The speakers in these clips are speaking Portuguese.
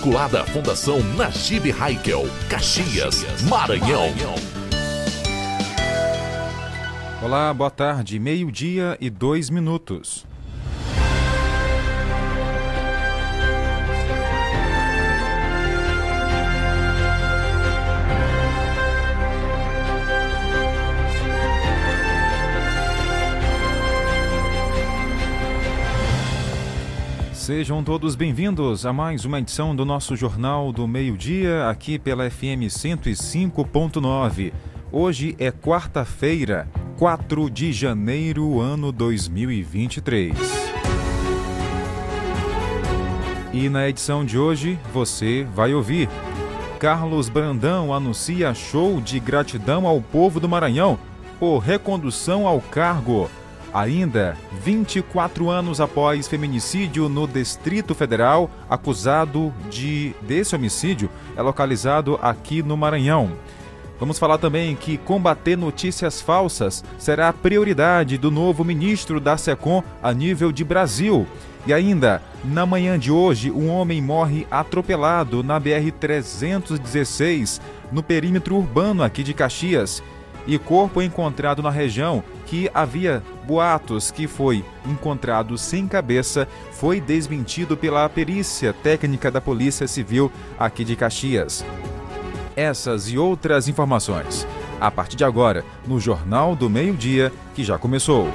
vinculada à Fundação Najib Haikel, Caxias, Maranhão. Olá, boa tarde. Meio-dia e dois minutos. Sejam todos bem-vindos a mais uma edição do nosso Jornal do Meio-Dia, aqui pela FM 105.9. Hoje é quarta-feira, 4 de janeiro, ano 2023. E na edição de hoje você vai ouvir. Carlos Brandão anuncia show de gratidão ao povo do Maranhão por recondução ao cargo. Ainda 24 anos após feminicídio no Distrito Federal, acusado de desse homicídio é localizado aqui no Maranhão. Vamos falar também que combater notícias falsas será a prioridade do novo ministro da SECOM a nível de Brasil. E ainda, na manhã de hoje, um homem morre atropelado na BR-316, no perímetro urbano aqui de Caxias e corpo encontrado na região que havia boatos que foi encontrado sem cabeça foi desmentido pela perícia técnica da Polícia Civil aqui de Caxias. Essas e outras informações a partir de agora no Jornal do Meio-Dia que já começou.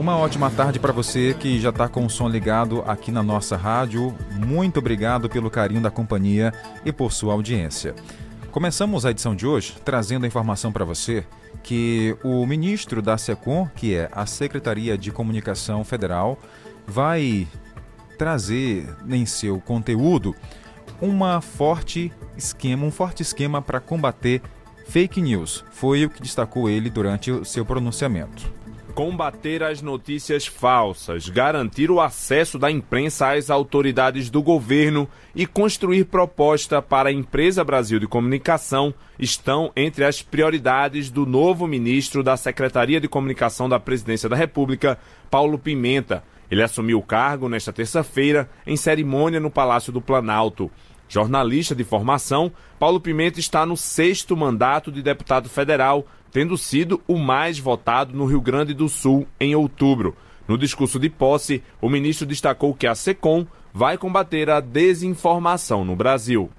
Uma ótima tarde para você que já está com o som ligado aqui na nossa rádio. Muito obrigado pelo carinho da companhia e por sua audiência. Começamos a edição de hoje trazendo a informação para você que o ministro da SECOM, que é a Secretaria de Comunicação Federal, vai trazer em seu conteúdo uma forte esquema, um forte esquema para combater fake news. Foi o que destacou ele durante o seu pronunciamento combater as notícias falsas, garantir o acesso da imprensa às autoridades do governo e construir proposta para a Empresa Brasil de Comunicação estão entre as prioridades do novo ministro da Secretaria de Comunicação da Presidência da República, Paulo Pimenta. Ele assumiu o cargo nesta terça-feira em cerimônia no Palácio do Planalto. Jornalista de formação, Paulo Pimenta está no sexto mandato de deputado federal tendo sido o mais votado no Rio Grande do Sul em outubro. No discurso de posse, o ministro destacou que a SECOM vai combater a desinformação no Brasil.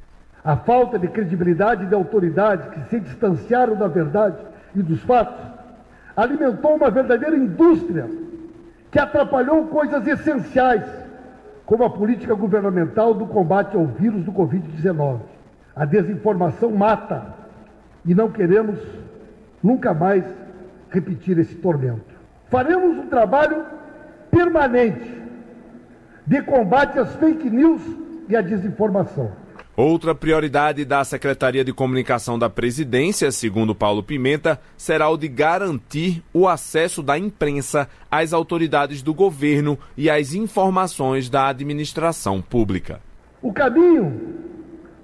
A falta de credibilidade de autoridades que se distanciaram da verdade e dos fatos alimentou uma verdadeira indústria que atrapalhou coisas essenciais, como a política governamental do combate ao vírus do Covid-19. A desinformação mata e não queremos nunca mais repetir esse tormento. Faremos um trabalho permanente de combate às fake news e à desinformação. Outra prioridade da Secretaria de Comunicação da Presidência, segundo Paulo Pimenta, será o de garantir o acesso da imprensa às autoridades do governo e às informações da administração pública. O caminho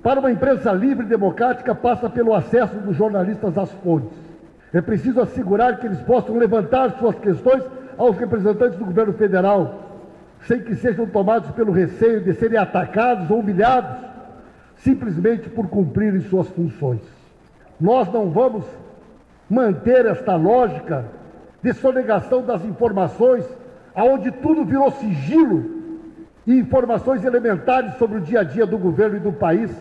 para uma imprensa livre e democrática passa pelo acesso dos jornalistas às fontes é preciso assegurar que eles possam levantar suas questões aos representantes do governo federal, sem que sejam tomados pelo receio de serem atacados ou humilhados, simplesmente por cumprirem suas funções. Nós não vamos manter esta lógica de sonegação das informações, aonde tudo virou sigilo e informações elementares sobre o dia a dia do governo e do país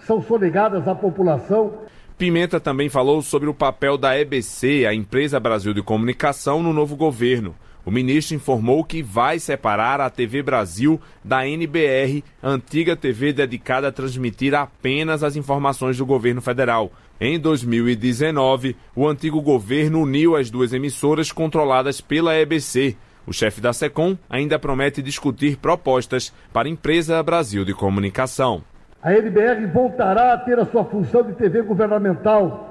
são sonegadas à população Pimenta também falou sobre o papel da EBC, a Empresa Brasil de Comunicação, no novo governo. O ministro informou que vai separar a TV Brasil da NBR, antiga TV dedicada a transmitir apenas as informações do governo federal. Em 2019, o antigo governo uniu as duas emissoras controladas pela EBC. O chefe da SECOM ainda promete discutir propostas para a Empresa Brasil de Comunicação a NBR voltará a ter a sua função de TV governamental,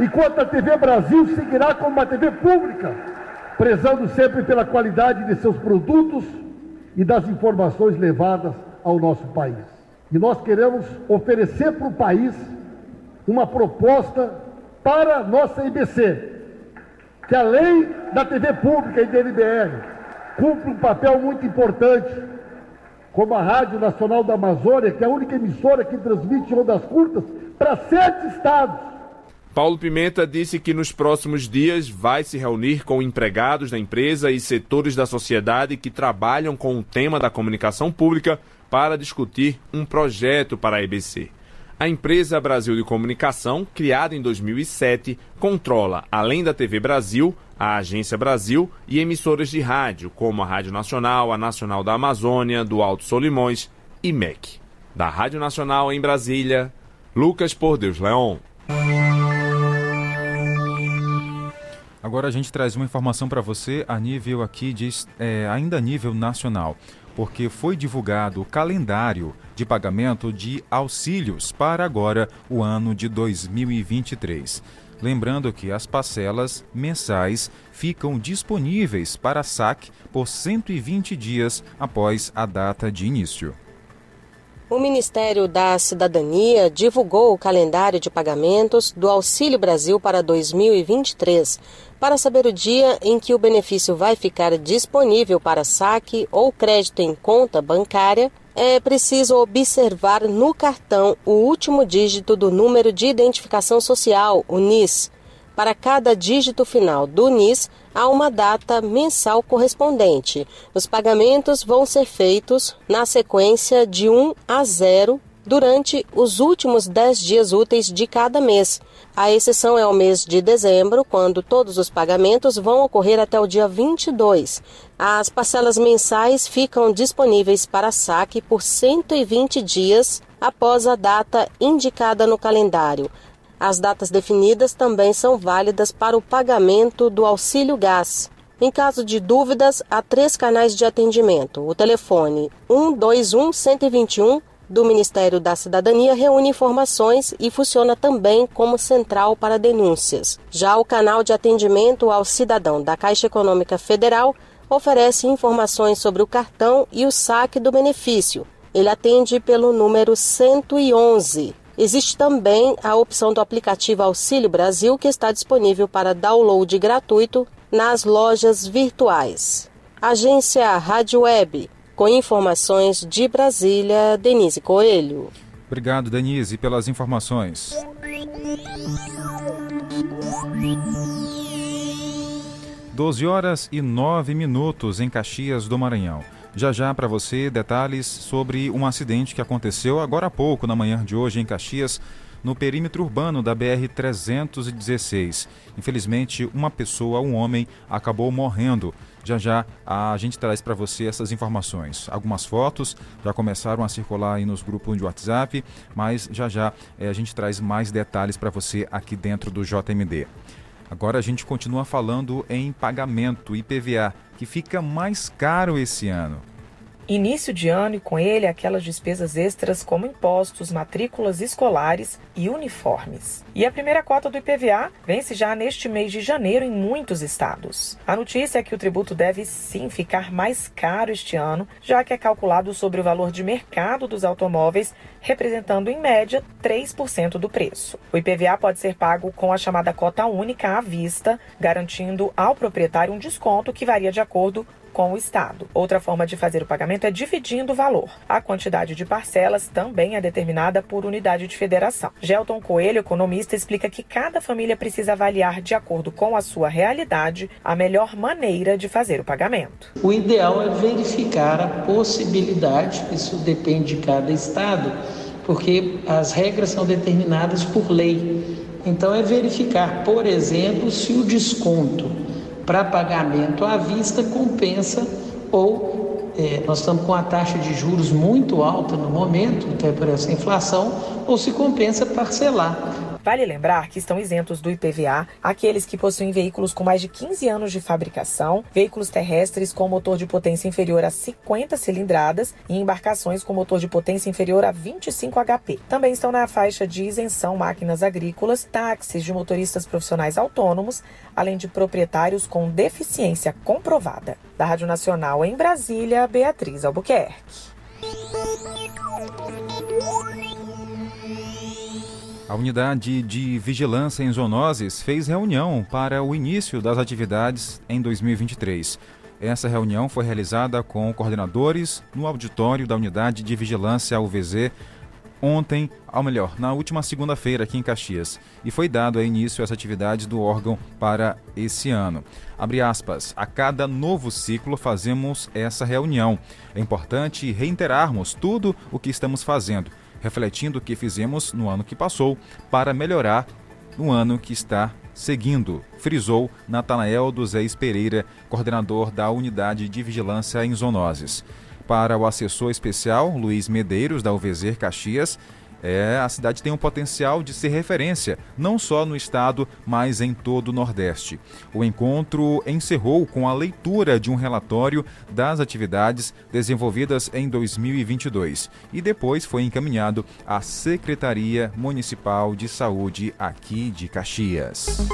enquanto a TV Brasil seguirá como uma TV pública, prezando sempre pela qualidade de seus produtos e das informações levadas ao nosso país. E nós queremos oferecer para o país uma proposta para nossa IBC, que além da TV pública e da NBR, cumpre um papel muito importante, como a Rádio Nacional da Amazônia, que é a única emissora que transmite ondas curtas para sete estados. Paulo Pimenta disse que nos próximos dias vai se reunir com empregados da empresa e setores da sociedade que trabalham com o tema da comunicação pública para discutir um projeto para a EBC. A empresa Brasil de Comunicação, criada em 2007, controla, além da TV Brasil, a Agência Brasil e emissoras de rádio, como a Rádio Nacional, a Nacional da Amazônia, do Alto Solimões e MEC. Da Rádio Nacional em Brasília, Lucas Por Deus Leon. Agora a gente traz uma informação para você a nível aqui, de, é, ainda a nível nacional, porque foi divulgado o calendário de pagamento de auxílios para agora o ano de 2023. Lembrando que as parcelas mensais ficam disponíveis para saque por 120 dias após a data de início. O Ministério da Cidadania divulgou o calendário de pagamentos do Auxílio Brasil para 2023, para saber o dia em que o benefício vai ficar disponível para saque ou crédito em conta bancária. É preciso observar no cartão o último dígito do número de identificação social, o NIS. Para cada dígito final do NIS, há uma data mensal correspondente. Os pagamentos vão ser feitos na sequência de 1 a 0 durante os últimos 10 dias úteis de cada mês. A exceção é o mês de dezembro, quando todos os pagamentos vão ocorrer até o dia 22. As parcelas mensais ficam disponíveis para saque por 120 dias após a data indicada no calendário. As datas definidas também são válidas para o pagamento do auxílio gás. Em caso de dúvidas, há três canais de atendimento. O telefone 121 121 do Ministério da Cidadania reúne informações e funciona também como central para denúncias. Já o canal de atendimento ao cidadão da Caixa Econômica Federal oferece informações sobre o cartão e o saque do benefício. Ele atende pelo número 111. Existe também a opção do aplicativo Auxílio Brasil, que está disponível para download gratuito nas lojas virtuais. Agência Rádio Web, com informações de Brasília, Denise Coelho. Obrigado, Denise, pelas informações. Doze horas e nove minutos em Caxias do Maranhão. Já já para você detalhes sobre um acidente que aconteceu agora há pouco, na manhã de hoje, em Caxias, no perímetro urbano da BR-316. Infelizmente, uma pessoa, um homem, acabou morrendo. Já já a gente traz para você essas informações. Algumas fotos já começaram a circular aí nos grupos de WhatsApp, mas já já é, a gente traz mais detalhes para você aqui dentro do JMD. Agora a gente continua falando em pagamento IPVA, que fica mais caro esse ano início de ano e com ele aquelas despesas extras como impostos, matrículas escolares e uniformes. E a primeira cota do IPVA vence já neste mês de janeiro em muitos estados. A notícia é que o tributo deve sim ficar mais caro este ano, já que é calculado sobre o valor de mercado dos automóveis, representando em média 3% do preço. O IPVA pode ser pago com a chamada cota única à vista, garantindo ao proprietário um desconto que varia de acordo com o Estado. Outra forma de fazer o pagamento é dividindo o valor. A quantidade de parcelas também é determinada por unidade de federação. Gelton Coelho, economista, explica que cada família precisa avaliar, de acordo com a sua realidade, a melhor maneira de fazer o pagamento. O ideal é verificar a possibilidade, isso depende de cada estado, porque as regras são determinadas por lei. Então, é verificar, por exemplo, se o desconto para pagamento à vista compensa ou é, nós estamos com a taxa de juros muito alta no momento, até por essa inflação, ou se compensa parcelar. Vale lembrar que estão isentos do IPVA aqueles que possuem veículos com mais de 15 anos de fabricação, veículos terrestres com motor de potência inferior a 50 cilindradas e embarcações com motor de potência inferior a 25 HP. Também estão na faixa de isenção máquinas agrícolas, táxis de motoristas profissionais autônomos, além de proprietários com deficiência comprovada. Da Rádio Nacional em Brasília, Beatriz Albuquerque. A unidade de vigilância em zoonoses fez reunião para o início das atividades em 2023. Essa reunião foi realizada com coordenadores no auditório da unidade de vigilância UVZ ontem, ou melhor, na última segunda-feira aqui em Caxias, e foi dado início às atividades do órgão para esse ano. Abre aspas, a cada novo ciclo fazemos essa reunião. É importante reiterarmos tudo o que estamos fazendo, refletindo o que fizemos no ano que passou para melhorar no ano que está seguindo, frisou Natanael dos Reis Pereira, coordenador da Unidade de Vigilância em Zoonoses. Para o assessor especial Luiz Medeiros, da UVZ Caxias, é, a cidade tem um potencial de ser referência, não só no estado, mas em todo o Nordeste. O encontro encerrou com a leitura de um relatório das atividades desenvolvidas em 2022 e depois foi encaminhado à Secretaria Municipal de Saúde aqui de Caxias.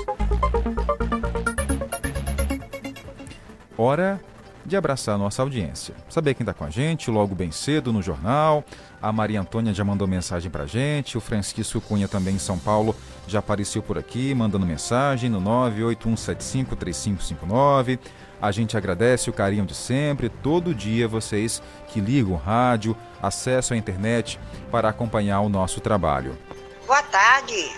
Hora de abraçar a nossa audiência. Saber quem está com a gente logo bem cedo no jornal. A Maria Antônia já mandou mensagem para a gente. O Francisco Cunha também em São Paulo já apareceu por aqui mandando mensagem no 981753559. A gente agradece o carinho de sempre, todo dia vocês que ligam o rádio, acessam a internet para acompanhar o nosso trabalho. Boa tarde.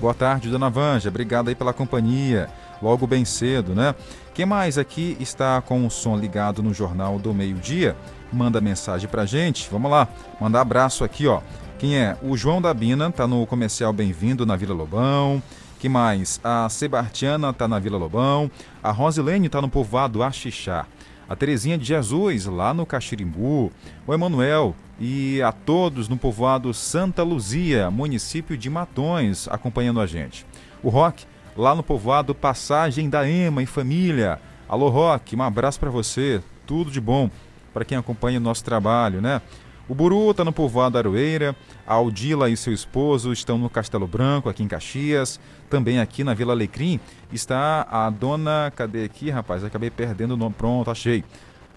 Boa tarde, dona Vanja. Obrigado aí pela companhia. Logo bem cedo, né? Quem mais aqui está com o som ligado no Jornal do Meio-Dia? Manda mensagem pra gente. Vamos lá, mandar abraço aqui, ó. Quem é? O João da Bina, tá no comercial Bem-vindo na Vila Lobão. Que mais? A Sebastiana tá na Vila Lobão. A Rosilene tá no povoado Axixá. A Terezinha de Jesus, lá no Caxirimbu. O Emanuel e a todos no povoado Santa Luzia, município de Matões, acompanhando a gente. O Rock lá no povoado Passagem da Ema e família. Alô, Rock, um abraço para você, tudo de bom para quem acompanha o nosso trabalho, né? O Buru está no povoado Aroeira, a Aldila e seu esposo estão no Castelo Branco, aqui em Caxias. Também aqui na Vila Alecrim está a dona. Cadê aqui, rapaz? Acabei perdendo o nome. Pronto, achei.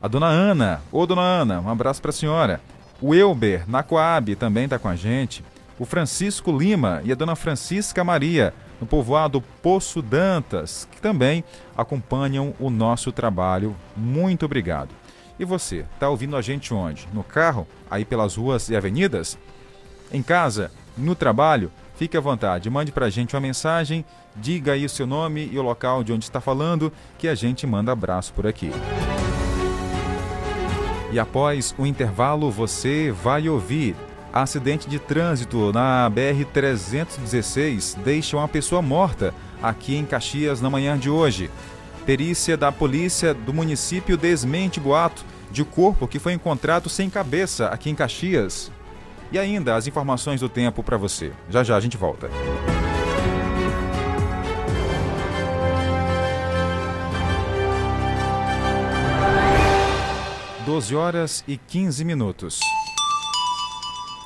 A dona Ana. Ô, dona Ana, um abraço para a senhora. O Elber, na Coab, também está com a gente. O Francisco Lima e a dona Francisca Maria no povoado Poço Dantas, que também acompanham o nosso trabalho. Muito obrigado. E você, está ouvindo a gente onde? No carro? Aí pelas ruas e avenidas? Em casa? No trabalho? Fique à vontade, mande para a gente uma mensagem, diga aí o seu nome e o local de onde está falando, que a gente manda abraço por aqui. E após o intervalo, você vai ouvir Acidente de trânsito na BR-316 deixa uma pessoa morta aqui em Caxias na manhã de hoje. Perícia da polícia do município desmente boato de corpo que foi encontrado sem cabeça aqui em Caxias. E ainda as informações do tempo para você. Já já a gente volta. Doze horas e 15 minutos.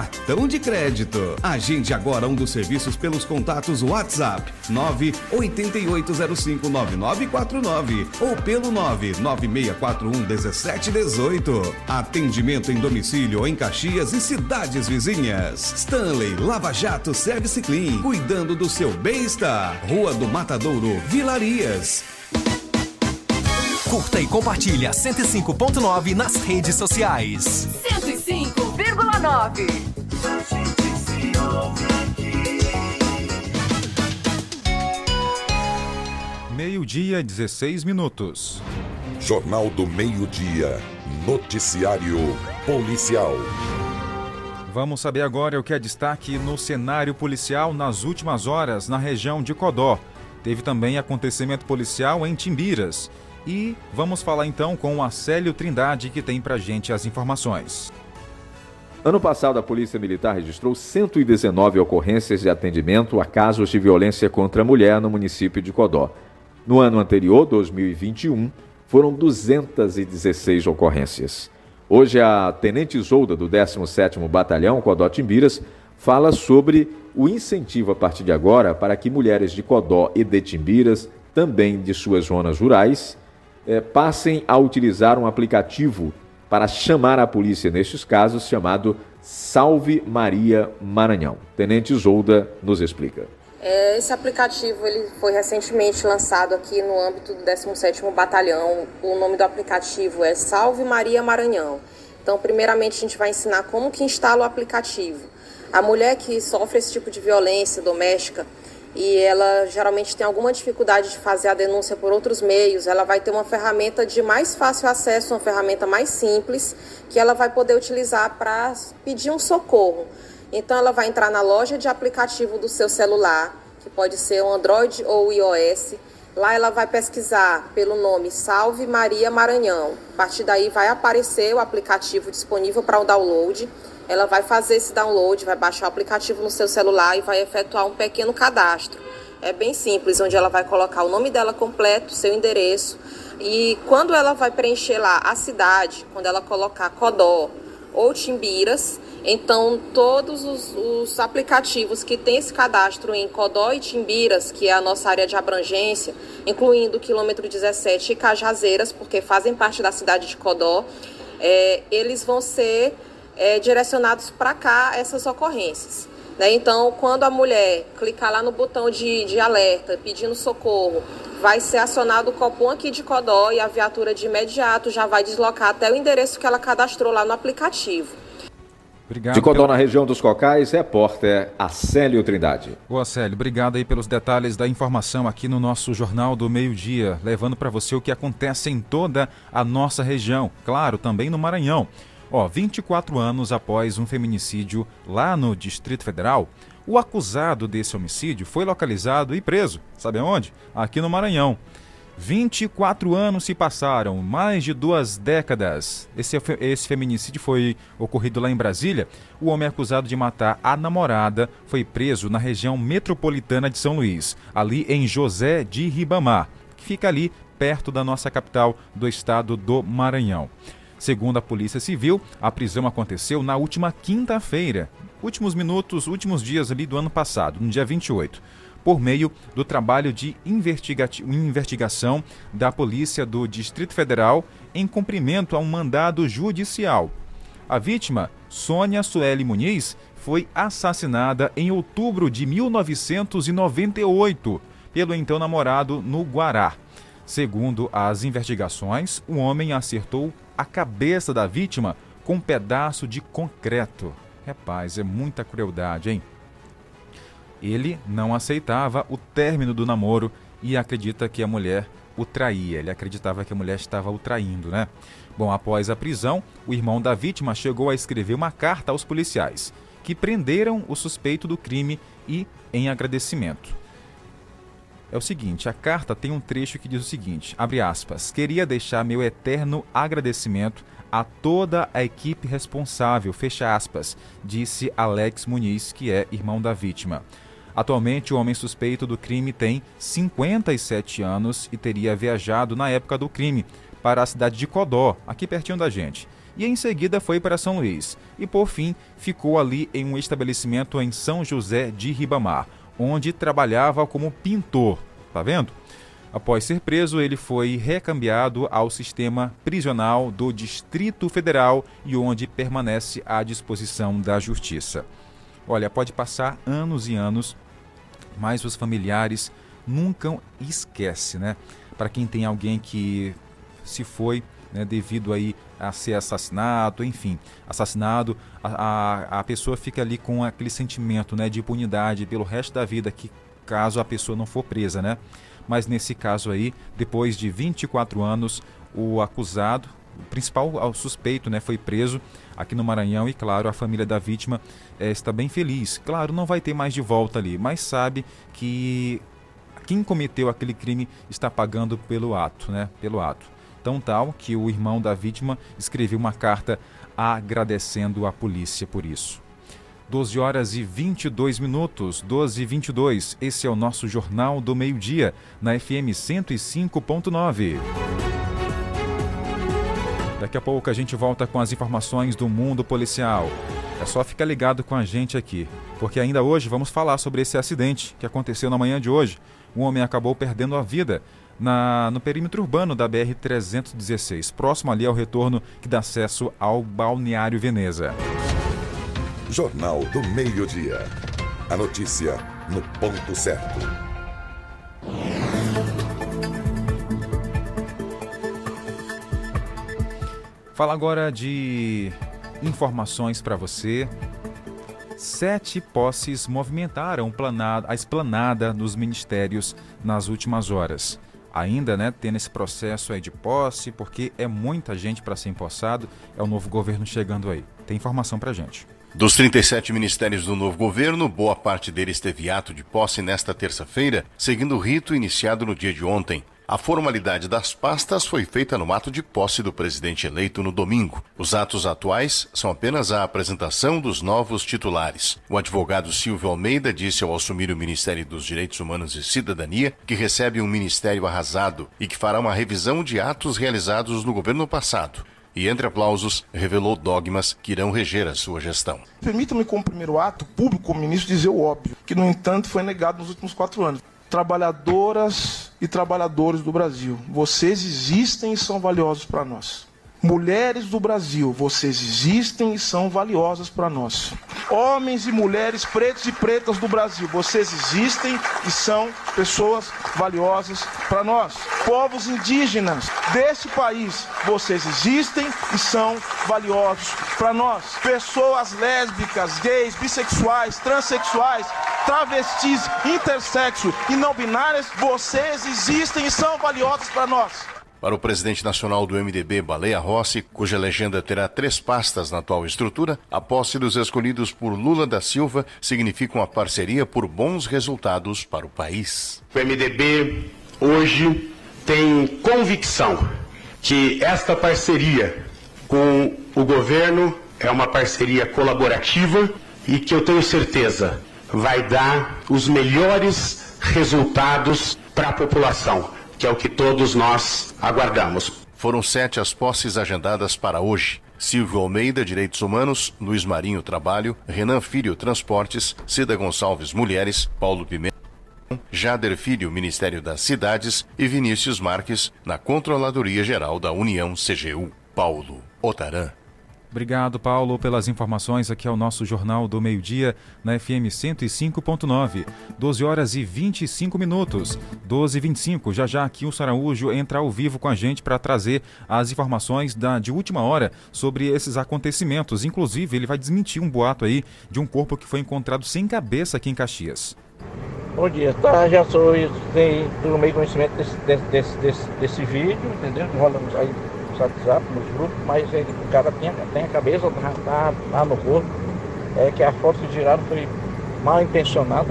cartão de crédito. Agende agora um dos serviços pelos contatos WhatsApp 988059949 ou pelo 996411718. Atendimento em domicílio em Caxias e cidades vizinhas. Stanley Lava Jato Service Clean, cuidando do seu bem-estar. Rua do Matadouro, Vilarias. Curta e compartilha 105.9 nas redes sociais. 105,9. Meio-dia, 16 minutos. Jornal do Meio-Dia. Noticiário Policial. Vamos saber agora o que é destaque no cenário policial nas últimas horas na região de Codó. Teve também acontecimento policial em Timbiras. E vamos falar então com o Acélio Trindade, que tem pra gente as informações. Ano passado, a Polícia Militar registrou 119 ocorrências de atendimento a casos de violência contra a mulher no município de Codó. No ano anterior, 2021, foram 216 ocorrências. Hoje, a Tenente Isolda, do 17º Batalhão Codó Timbiras, fala sobre o incentivo a partir de agora para que mulheres de Codó e de Timbiras, também de suas zonas rurais, eh, passem a utilizar um aplicativo para chamar a polícia nestes casos, chamado Salve Maria Maranhão. Tenente Zolda nos explica. É, esse aplicativo ele foi recentemente lançado aqui no âmbito do 17º Batalhão. O nome do aplicativo é Salve Maria Maranhão. Então, primeiramente, a gente vai ensinar como que instala o aplicativo. A mulher que sofre esse tipo de violência doméstica, e ela geralmente tem alguma dificuldade de fazer a denúncia por outros meios, ela vai ter uma ferramenta de mais fácil acesso, uma ferramenta mais simples, que ela vai poder utilizar para pedir um socorro. Então ela vai entrar na loja de aplicativo do seu celular, que pode ser o Android ou o iOS. Lá ela vai pesquisar pelo nome Salve Maria Maranhão. A partir daí vai aparecer o aplicativo disponível para o download ela vai fazer esse download, vai baixar o aplicativo no seu celular e vai efetuar um pequeno cadastro. É bem simples, onde ela vai colocar o nome dela completo, seu endereço e quando ela vai preencher lá a cidade, quando ela colocar Codó ou Timbiras, então todos os, os aplicativos que têm esse cadastro em Codó e Timbiras, que é a nossa área de abrangência, incluindo o quilômetro 17 e Cajazeiras, porque fazem parte da cidade de Codó, é, eles vão ser é, direcionados para cá essas ocorrências. Né? Então, quando a mulher clicar lá no botão de, de alerta pedindo socorro, vai ser acionado o Copom aqui de Codó e a viatura de imediato já vai deslocar até o endereço que ela cadastrou lá no aplicativo. Obrigado de Codó, pela... na região dos Cocais, repórter Acélio Trindade. Ô Acélio, obrigado aí pelos detalhes da informação aqui no nosso Jornal do Meio Dia, levando para você o que acontece em toda a nossa região, claro, também no Maranhão. Ó, 24 anos após um feminicídio lá no Distrito Federal, o acusado desse homicídio foi localizado e preso. Sabe aonde? Aqui no Maranhão. 24 anos se passaram, mais de duas décadas. Esse, esse feminicídio foi ocorrido lá em Brasília. O homem acusado de matar a namorada foi preso na região metropolitana de São Luís, ali em José de Ribamar, que fica ali perto da nossa capital do estado do Maranhão. Segundo a Polícia Civil, a prisão aconteceu na última quinta-feira, últimos minutos, últimos dias ali do ano passado, no dia 28 por meio do trabalho de investigação da Polícia do Distrito Federal em cumprimento a um mandado judicial. A vítima, Sônia Sueli Muniz, foi assassinada em outubro de 1998 pelo então namorado no Guará. Segundo as investigações, o homem acertou a cabeça da vítima com um pedaço de concreto. Rapaz, é muita crueldade, hein? Ele não aceitava o término do namoro e acredita que a mulher o traía. Ele acreditava que a mulher estava o traindo, né? Bom, após a prisão, o irmão da vítima chegou a escrever uma carta aos policiais, que prenderam o suspeito do crime e, em agradecimento, é o seguinte, a carta tem um trecho que diz o seguinte, abre aspas, queria deixar meu eterno agradecimento a toda a equipe responsável, fecha aspas, disse Alex Muniz, que é irmão da vítima. Atualmente, o homem suspeito do crime tem 57 anos e teria viajado na época do crime para a cidade de Codó, aqui pertinho da gente. E em seguida foi para São Luís. E por fim, ficou ali em um estabelecimento em São José de Ribamar onde trabalhava como pintor. Tá vendo? Após ser preso, ele foi recambiado ao sistema prisional do Distrito Federal e onde permanece à disposição da Justiça. Olha, pode passar anos e anos, mas os familiares nunca esquecem, né? Para quem tem alguém que se foi né, devido aí a ser assassinado, enfim, assassinado, a, a, a, pessoa fica ali com aquele sentimento né, de impunidade pelo resto da vida, que caso a pessoa não for presa, né? mas nesse caso aí, depois de 24 anos, o acusado, o principal o suspeito, né, foi preso aqui no Maranhão e, claro, a família da vítima é, está bem feliz. Claro, não vai ter mais de volta ali, mas sabe que quem cometeu aquele crime está pagando pelo ato, né? Pelo ato. Tão tal que o irmão da vítima escreveu uma carta agradecendo a polícia por isso. 12 horas e 22 minutos, 12 e 22. Esse é o nosso Jornal do Meio-Dia, na FM 105.9. Daqui a pouco a gente volta com as informações do mundo policial. É só ficar ligado com a gente aqui, porque ainda hoje vamos falar sobre esse acidente que aconteceu na manhã de hoje. Um homem acabou perdendo a vida na, no perímetro urbano da BR-316, próximo ali ao retorno que dá acesso ao Balneário Veneza. Jornal do Meio-Dia. A notícia no ponto certo. Fala agora de informações para você. Sete posses movimentaram a esplanada dos ministérios nas últimas horas. Ainda, né, tendo esse processo aí de posse, porque é muita gente para ser empossado, é o novo governo chegando aí. Tem informação para gente. Dos 37 ministérios do novo governo, boa parte deles teve ato de posse nesta terça-feira, seguindo o rito iniciado no dia de ontem. A formalidade das pastas foi feita no ato de posse do presidente eleito no domingo. Os atos atuais são apenas a apresentação dos novos titulares. O advogado Silvio Almeida disse ao assumir o Ministério dos Direitos Humanos e Cidadania que recebe um ministério arrasado e que fará uma revisão de atos realizados no governo passado e, entre aplausos, revelou dogmas que irão reger a sua gestão. Permita-me, como primeiro ato público, como ministro, dizer o óbvio, que, no entanto, foi negado nos últimos quatro anos trabalhadoras e trabalhadores do Brasil. Vocês existem e são valiosos para nós. Mulheres do Brasil, vocês existem e são valiosas para nós. Homens e mulheres pretos e pretas do Brasil, vocês existem e são pessoas valiosas para nós. Povos indígenas deste país, vocês existem e são valiosos para nós. Pessoas lésbicas, gays, bissexuais, transexuais, travestis, intersexo e não binárias, vocês existem e são valiosos para nós. Para o presidente nacional do MDB, Baleia Rossi, cuja legenda terá três pastas na atual estrutura, a posse dos escolhidos por Lula da Silva significa uma parceria por bons resultados para o país. O MDB hoje tem convicção que esta parceria com o governo é uma parceria colaborativa e que eu tenho certeza vai dar os melhores resultados para a população que é o que todos nós aguardamos. Foram sete as posses agendadas para hoje. Silvio Almeida, Direitos Humanos, Luiz Marinho, Trabalho, Renan Filho, Transportes, Cida Gonçalves, Mulheres, Paulo Pimenta, Jader Filho, Ministério das Cidades e Vinícius Marques, na Controladoria Geral da União CGU. Paulo Otaran. Obrigado, Paulo, pelas informações. Aqui é o nosso Jornal do Meio-Dia, na FM 105.9. 12 horas e 25 minutos. 12 e 25. Já já aqui o Saraújo entra ao vivo com a gente para trazer as informações da, de última hora sobre esses acontecimentos. Inclusive, ele vai desmentir um boato aí de um corpo que foi encontrado sem cabeça aqui em Caxias. Bom dia, tá, já sou, tem, tomei conhecimento desse, desse, desse, desse vídeo, entendeu? Rolamos aí WhatsApp, nos grupos, mas ele, o cara tem, tem a cabeça, tá, tá, tá no corpo. É que a foto que tiraram foi mal intencionada.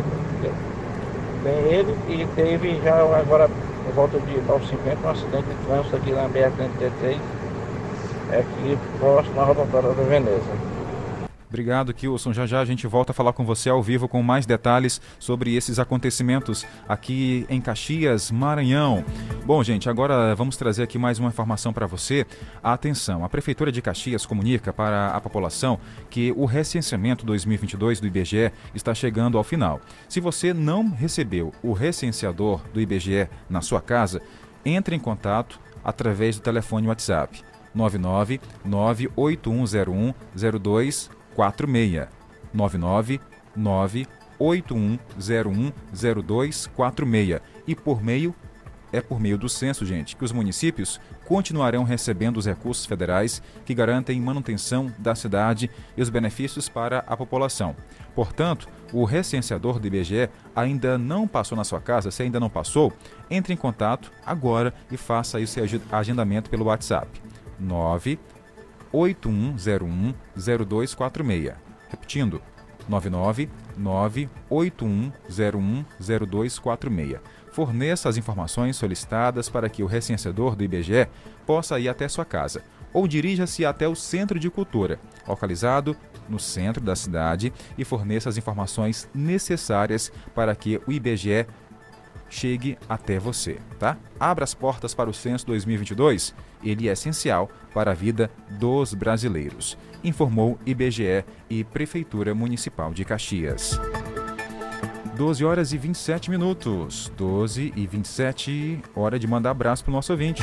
Tem ele e teve já agora por volta de 950 um acidente de trânsito aqui na BR-33, aqui próximo à rodoviária da Veneza. Obrigado, Kilson. Já já a gente volta a falar com você ao vivo com mais detalhes sobre esses acontecimentos aqui em Caxias, Maranhão. Bom, gente, agora vamos trazer aqui mais uma informação para você. Atenção, a Prefeitura de Caxias comunica para a população que o recenseamento 2022 do IBGE está chegando ao final. Se você não recebeu o recenseador do IBGE na sua casa, entre em contato através do telefone WhatsApp 99 98101 02 46 99 981010246 e por meio é por meio do censo, gente, que os municípios continuarão recebendo os recursos federais que garantem manutenção da cidade e os benefícios para a população. Portanto, o recenseador do IBGE ainda não passou na sua casa, se ainda não passou, entre em contato agora e faça aí o seu agendamento pelo WhatsApp. 98101 0246. Repetindo, 99981010246. Forneça as informações solicitadas para que o recenseador do IBGE possa ir até sua casa ou dirija-se até o Centro de Cultura, localizado no centro da cidade, e forneça as informações necessárias para que o IBGE chegue até você, tá? Abra as portas para o censo 2022. Ele é essencial para a vida dos brasileiros, informou IBGE e Prefeitura Municipal de Caxias. 12 horas e 27 minutos. 12 e 27, hora de mandar abraço para o nosso ouvinte.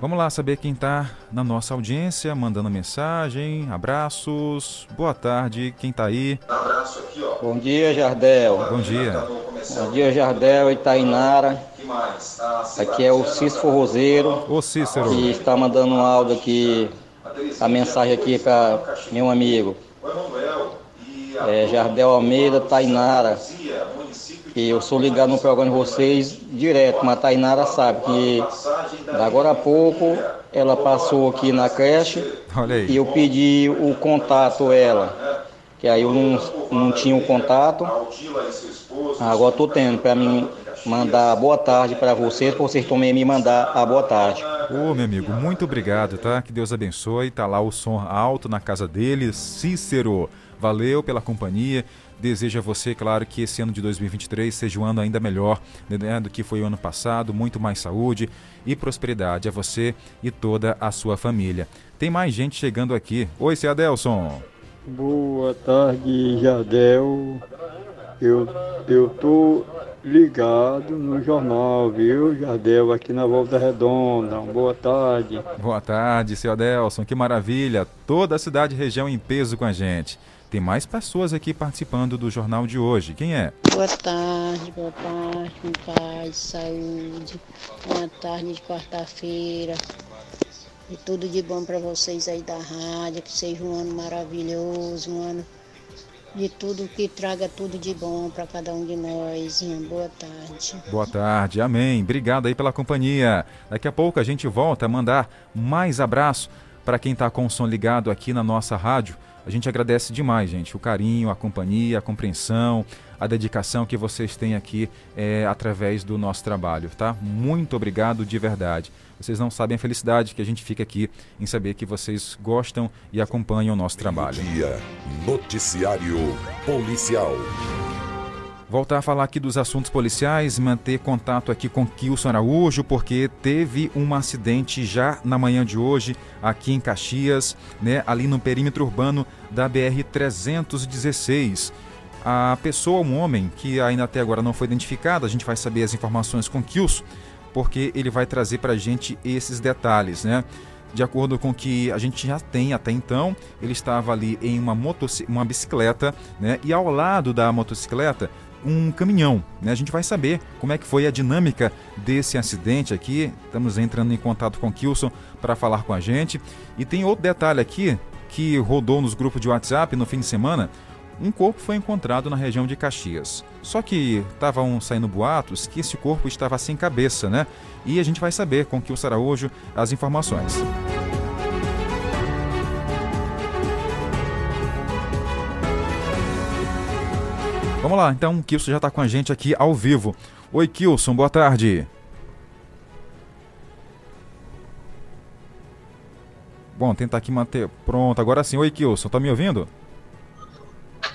Vamos lá saber quem está na nossa audiência, mandando mensagem, abraços, boa tarde, quem está aí? Bom dia, Jardel. Bom dia. Bom dia, Jardel e Tainara. Aqui é o Cícero Roseiro. Ô Cícero. Que está mandando um áudio aqui, a mensagem aqui para meu amigo. É, Jardel Almeida, Tainara. E eu sou ligado no programa de vocês direto, mas a Tainara sabe que agora há pouco ela passou aqui na creche e eu pedi o contato ela. Que aí eu não, não tinha o contato. Agora estou tendo para mim mandar boa tarde para vocês, para vocês também me mandar a boa tarde. Ô, meu amigo, muito obrigado, tá? Que Deus abençoe. Tá lá o som alto na casa dele. Cícero, valeu pela companhia. Desejo a você, claro, que esse ano de 2023 seja um ano ainda melhor né, do que foi o ano passado, muito mais saúde e prosperidade a você e toda a sua família. Tem mais gente chegando aqui. Oi, seu Adelson. Boa tarde, Jardel. Eu, eu tô ligado no jornal, viu, Jardel, aqui na Volta Redonda. Boa tarde. Boa tarde, seu Adelson. Que maravilha. Toda a cidade e região em peso com a gente. Tem mais pessoas aqui participando do jornal de hoje. Quem é? Boa tarde, boa tarde, com paz, saúde. Boa tarde de quarta-feira. E tudo de bom para vocês aí da rádio, que seja um ano maravilhoso, um ano de tudo que traga tudo de bom para cada um de nós. Boa tarde. Boa tarde, amém. Obrigado aí pela companhia. Daqui a pouco a gente volta a mandar mais abraço para quem está com o som ligado aqui na nossa rádio. A gente agradece demais, gente, o carinho, a companhia, a compreensão, a dedicação que vocês têm aqui é, através do nosso trabalho, tá? Muito obrigado de verdade. Vocês não sabem a felicidade que a gente fica aqui em saber que vocês gostam e acompanham o nosso trabalho. Dia Noticiário Policial. Voltar a falar aqui dos assuntos policiais, manter contato aqui com Kilson Araújo, porque teve um acidente já na manhã de hoje aqui em Caxias, né, ali no perímetro urbano da BR-316. A pessoa, um homem, que ainda até agora não foi identificado, a gente vai saber as informações com Kilson, porque ele vai trazer para a gente esses detalhes, né? De acordo com o que a gente já tem até então, ele estava ali em uma, uma bicicleta, né? E ao lado da motocicleta um caminhão. Né? A gente vai saber como é que foi a dinâmica desse acidente aqui. Estamos entrando em contato com o Kilson para falar com a gente. E tem outro detalhe aqui que rodou nos grupos de WhatsApp no fim de semana. Um corpo foi encontrado na região de Caxias. Só que estavam saindo boatos que esse corpo estava sem cabeça, né? E a gente vai saber com o Kilson Araújo as informações. Vamos lá, então o Kilson já está com a gente aqui ao vivo. Oi, Kilson, boa tarde. Bom, tentar aqui manter. Pronto, agora sim. Oi, Kilson, tá me ouvindo?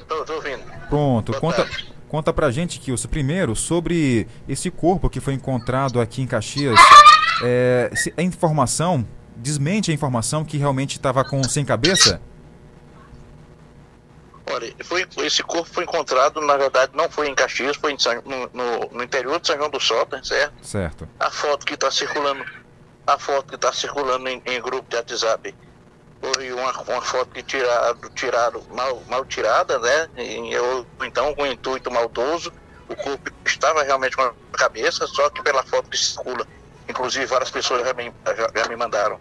Tô, tô ouvindo. Pronto, boa conta, conta pra gente, Kilson, primeiro sobre esse corpo que foi encontrado aqui em Caxias. É, a informação, desmente a informação que realmente estava com sem cabeça? Olha, foi, esse corpo foi encontrado, na verdade, não foi em Caxias, foi em São, no, no, no, interior de São João do Sota, certo? Certo. A foto que está circulando, a foto que está circulando em, em, grupo de WhatsApp foi uma, uma foto que tirado, tirado mal, mal tirada, né? E, então com intuito maldoso, o corpo estava realmente com a cabeça, só que pela foto que circula, inclusive várias pessoas já me, já, já me mandaram.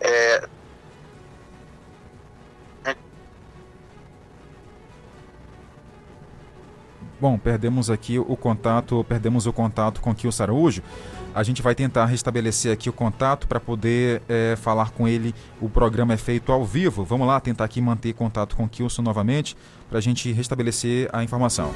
É, Bom, perdemos aqui o contato, perdemos o contato com o Kio Saraújo. A gente vai tentar restabelecer aqui o contato para poder é, falar com ele. O programa é feito ao vivo. Vamos lá tentar aqui manter contato com o Kilson novamente para a gente restabelecer a informação.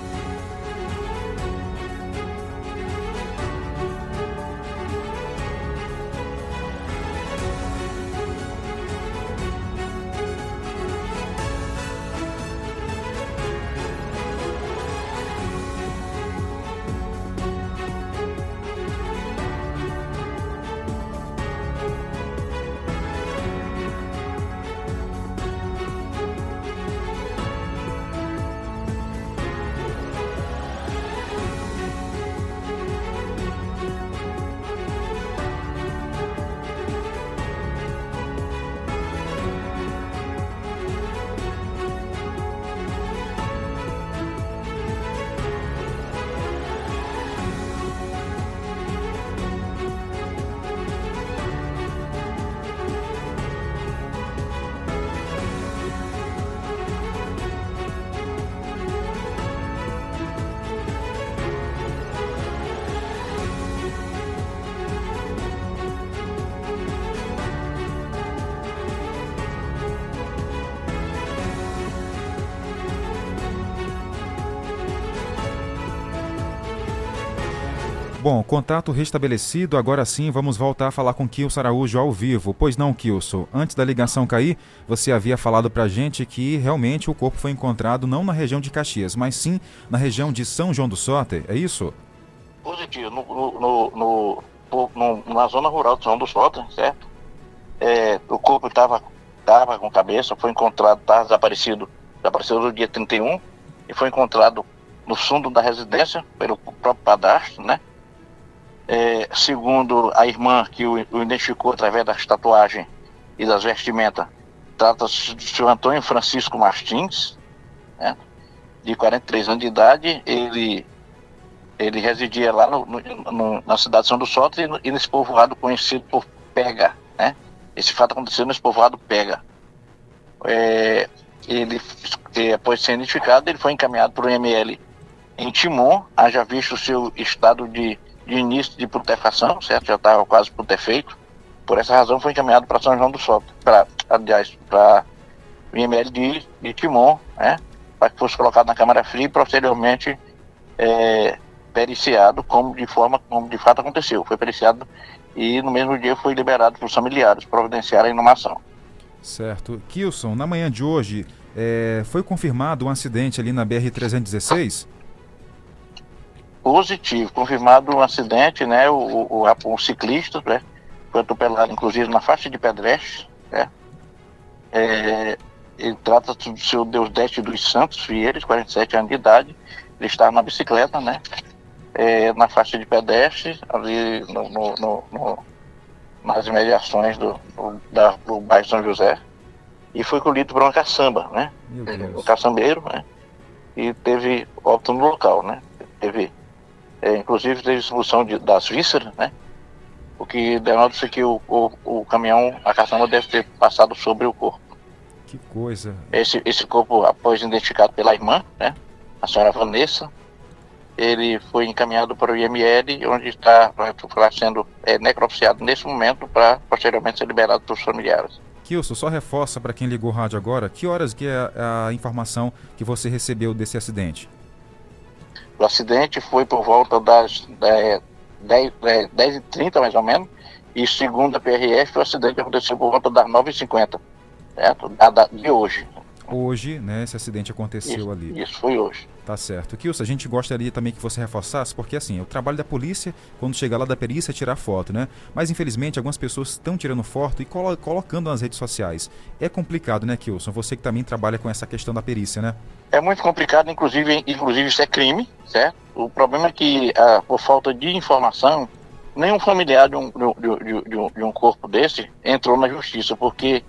Bom, contato restabelecido, agora sim vamos voltar a falar com Kilson Araújo ao vivo. Pois não, Kilson, antes da ligação cair, você havia falado pra gente que realmente o corpo foi encontrado não na região de Caxias, mas sim na região de São João do Soter, é isso? Positivo, no, no, no, no na zona rural de São do Soter, certo? É, o corpo estava tava com cabeça, foi encontrado, estava desaparecido, desapareceu no dia 31 e foi encontrado no fundo da residência pelo próprio padastro, né? É, segundo a irmã que o, o, identificou através da tatuagem e das vestimentas, trata-se do senhor Antônio Francisco Martins, né, de 43 anos de idade. Ele, ele residia lá no, no, na cidade de São do Soto e, e, nesse povoado conhecido por Pega. Né? Esse fato aconteceu nesse povoado Pega. É, ele, após ser identificado, ele foi encaminhado para o ML em Timon, haja visto o seu estado de de início de putrefação, certo? Já estava quase putrefeito. Por essa razão foi encaminhado para São João do Soto, para, aliás, para o IML de, de Timon, né? Para que fosse colocado na câmara fria e posteriormente é, periciado como de forma como de fato aconteceu. Foi periciado e no mesmo dia foi liberado para os familiares providenciar a inumação. Certo. Kilson, na manhã de hoje é, foi confirmado um acidente ali na BR-316? Positivo, confirmado um acidente, né? O, o, o ciclista, né? Foi atropelado, inclusive, na faixa de pedestre, né? É, ele trata-se do seu Deus Deste dos Santos Fieres, 47 anos de idade. Ele estava na bicicleta, né? É, na faixa de pedestre, ali no, no, no, no nas imediações do, do, da, do bairro São José. E foi colhido por uma caçamba, né? Um caçambeiro, né? E teve óbito no local, né? Teve é, inclusive teve expulsão de, das vísceras, né? O que denota que o, o, o caminhão, a caçamba deve ter passado sobre o corpo. Que coisa. Esse, esse corpo, após identificado pela irmã, né? A senhora Vanessa, ele foi encaminhado para o IML, onde está, está sendo é, necropsiado nesse momento para posteriormente ser liberado para os familiares. Kilson, só reforça para quem ligou o rádio agora, que horas que é a informação que você recebeu desse acidente? O acidente foi por volta das é, 10, é, 10 e 30 mais ou menos, e segundo a PRF, o acidente aconteceu por volta das 9h50, certo? Da, da, de hoje. Hoje, né, esse acidente aconteceu isso, ali. Isso, foi hoje. Tá certo. Kilson, a gente gostaria também que você reforçasse, porque assim, o trabalho da polícia, quando chegar lá da perícia, é tirar foto, né? Mas infelizmente algumas pessoas estão tirando foto e colo colocando nas redes sociais. É complicado, né, Kilson? Você que também trabalha com essa questão da perícia, né? É muito complicado, inclusive, inclusive isso é crime, certo? O problema é que, ah, por falta de informação, nenhum familiar de um, de, de, de, um, de um corpo desse entrou na justiça, porque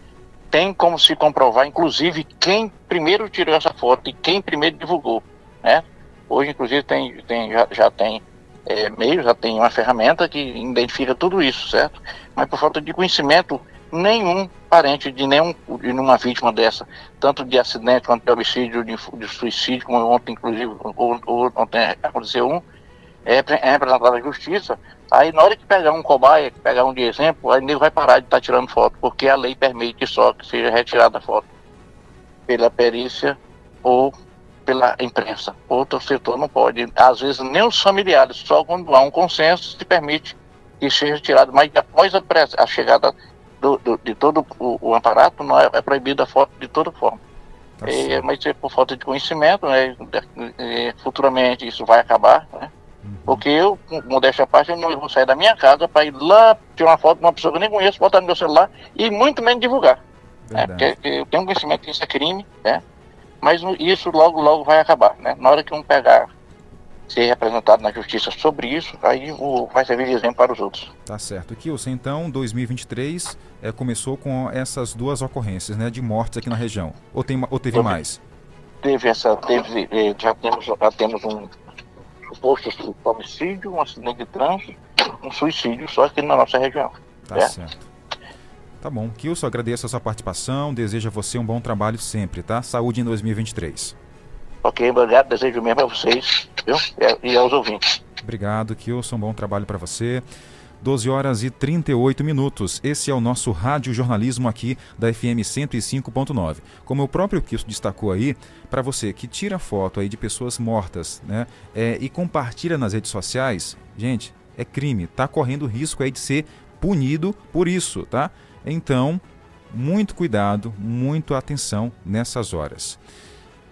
tem como se comprovar, inclusive, quem primeiro tirou essa foto e quem primeiro divulgou né? Hoje, inclusive, tem, tem, já, já tem é, meio, já tem uma ferramenta que identifica tudo isso, certo? Mas por falta de conhecimento, nenhum parente de nenhum de nenhuma vítima dessa, tanto de acidente quanto de homicídio, de, de suicídio, como ontem, inclusive, ontem aconteceu um, é, é representado na justiça. Aí, na hora que pegar um cobaia, que pegar um de exemplo, aí ele vai parar de estar tá tirando foto, porque a lei permite só que seja retirada a foto pela perícia ou pela imprensa. Outro setor não pode. Às vezes, nem os familiares, só quando há um consenso se permite que seja tirado. Mas após a, a chegada do, do, de todo o, o aparato, não é, é proibida a foto de toda forma. Tá é, mas é por falta de conhecimento, né, futuramente isso vai acabar, né? Uhum. Porque eu, modéstia à parte, eu não vou sair da minha casa para ir lá tirar uma foto de uma pessoa que eu nem conheço, botar no meu celular e muito menos divulgar. Né? Porque eu tenho conhecimento que isso é crime, né? Mas isso logo, logo vai acabar, né? Na hora que um pegar, ser representado na justiça sobre isso, aí o, vai servir de exemplo para os outros. Tá certo. Kilson, então, 2023 é, começou com essas duas ocorrências, né, de mortes aqui na região. Ou, tem, ou teve, teve mais? Teve essa, teve, eh, já temos, já temos um suposto homicídio, um acidente de trânsito, um suicídio só aqui na nossa região. Tá certo. certo. Tá bom. Kilson, agradeço a sua participação. Desejo a você um bom trabalho sempre, tá? Saúde em 2023. Ok, obrigado. Desejo mesmo a vocês viu? e aos ouvintes. Obrigado, Kilson. Bom trabalho para você. 12 horas e 38 minutos. Esse é o nosso rádio jornalismo aqui da FM 105.9. Como o próprio Kilson destacou aí, para você que tira foto aí de pessoas mortas, né, é, e compartilha nas redes sociais, gente, é crime, tá correndo risco aí de ser punido por isso, tá? Então, muito cuidado, muito atenção nessas horas.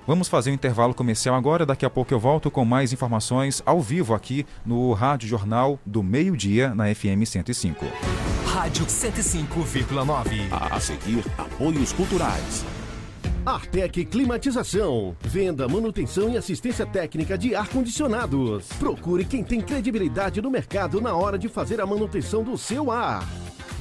Vamos fazer um intervalo comercial agora. Daqui a pouco eu volto com mais informações ao vivo aqui no Rádio Jornal do Meio-Dia na FM 105. Rádio 105,9. A seguir, apoios culturais. Artec Climatização. Venda, manutenção e assistência técnica de ar-condicionados. Procure quem tem credibilidade no mercado na hora de fazer a manutenção do seu ar.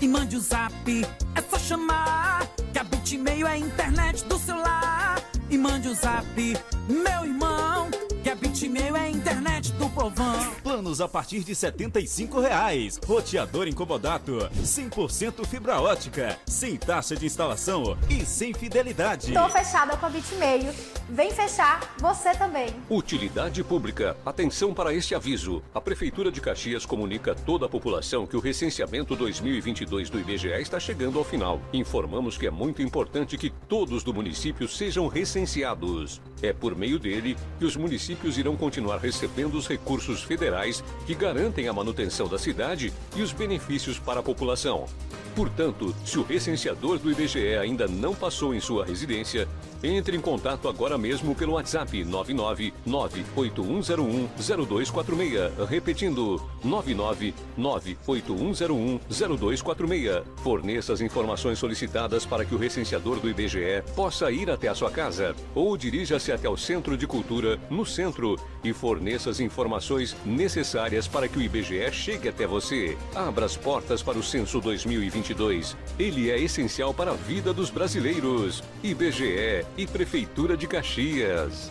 e mande o um zap. É só chamar que a Bitmail é a internet do celular. E mande o um zap, meu irmão. Que a Bitmail é a internet do povão. Planos a partir de R$ reais. Roteador incomodato, 100% fibra ótica, sem taxa de instalação e sem fidelidade. Tô fechada com a Bitmail. Vem fechar você também. Utilidade pública. Atenção para este aviso. A Prefeitura de Caxias comunica a toda a população que o recenseamento 2022 do IBGE está chegando ao final. Informamos que é muito importante que todos do município sejam recenseados. É por meio dele que os municípios irão continuar recebendo os recursos federais que garantem a manutenção da cidade e os benefícios para a população. Portanto, se o recenseador do IBGE ainda não passou em sua residência, entre em contato agora mesmo pelo WhatsApp 99981010246. Repetindo, 99981010246. Forneça as informações solicitadas para que o recenseador do IBGE possa ir até a sua casa ou dirija-se até o Centro de Cultura, no centro, e forneça as informações necessárias para que o IBGE chegue até você. Abra as portas para o censo 2022. Ele é essencial para a vida dos brasileiros. IBGE e Prefeitura de Caxias.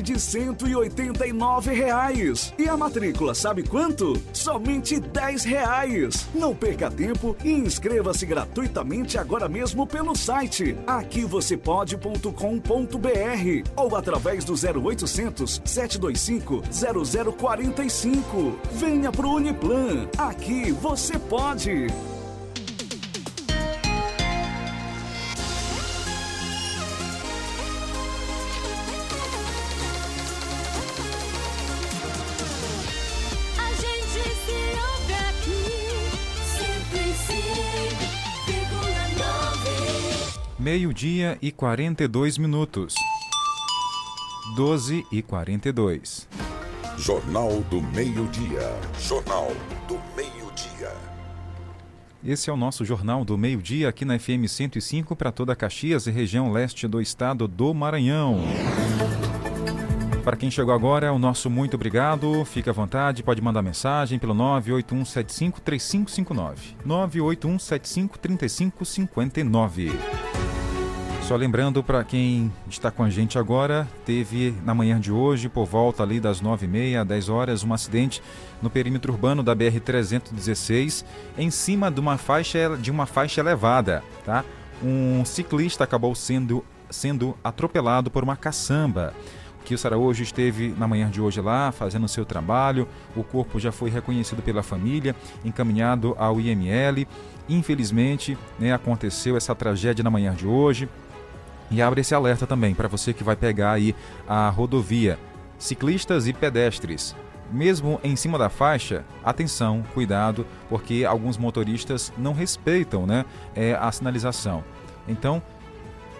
de 189 reais. E a matrícula, sabe quanto? Somente 10 reais. Não perca tempo e inscreva-se gratuitamente agora mesmo pelo site aqui você ou através do 0800 725 0045. Venha pro Uniplan. Aqui você pode. Meio-dia e 42 minutos. 12 e 42. Jornal do Meio-Dia. Jornal do Meio-Dia. Esse é o nosso Jornal do Meio-Dia aqui na FM 105 para toda Caxias e região leste do estado do Maranhão. Para quem chegou agora, o nosso muito obrigado. Fique à vontade, pode mandar mensagem pelo 981753559. 981753559. Só lembrando para quem está com a gente agora, teve na manhã de hoje, por volta ali das 9h30 a 10 horas, um acidente no perímetro urbano da BR-316, em cima de uma faixa, de uma faixa elevada. Tá? Um ciclista acabou sendo, sendo atropelado por uma caçamba. Que o Araújo esteve na manhã de hoje lá, fazendo o seu trabalho. O corpo já foi reconhecido pela família, encaminhado ao IML. Infelizmente, né, aconteceu essa tragédia na manhã de hoje. E abre esse alerta também para você que vai pegar aí a rodovia. Ciclistas e pedestres. Mesmo em cima da faixa, atenção, cuidado, porque alguns motoristas não respeitam né, é, a sinalização. Então,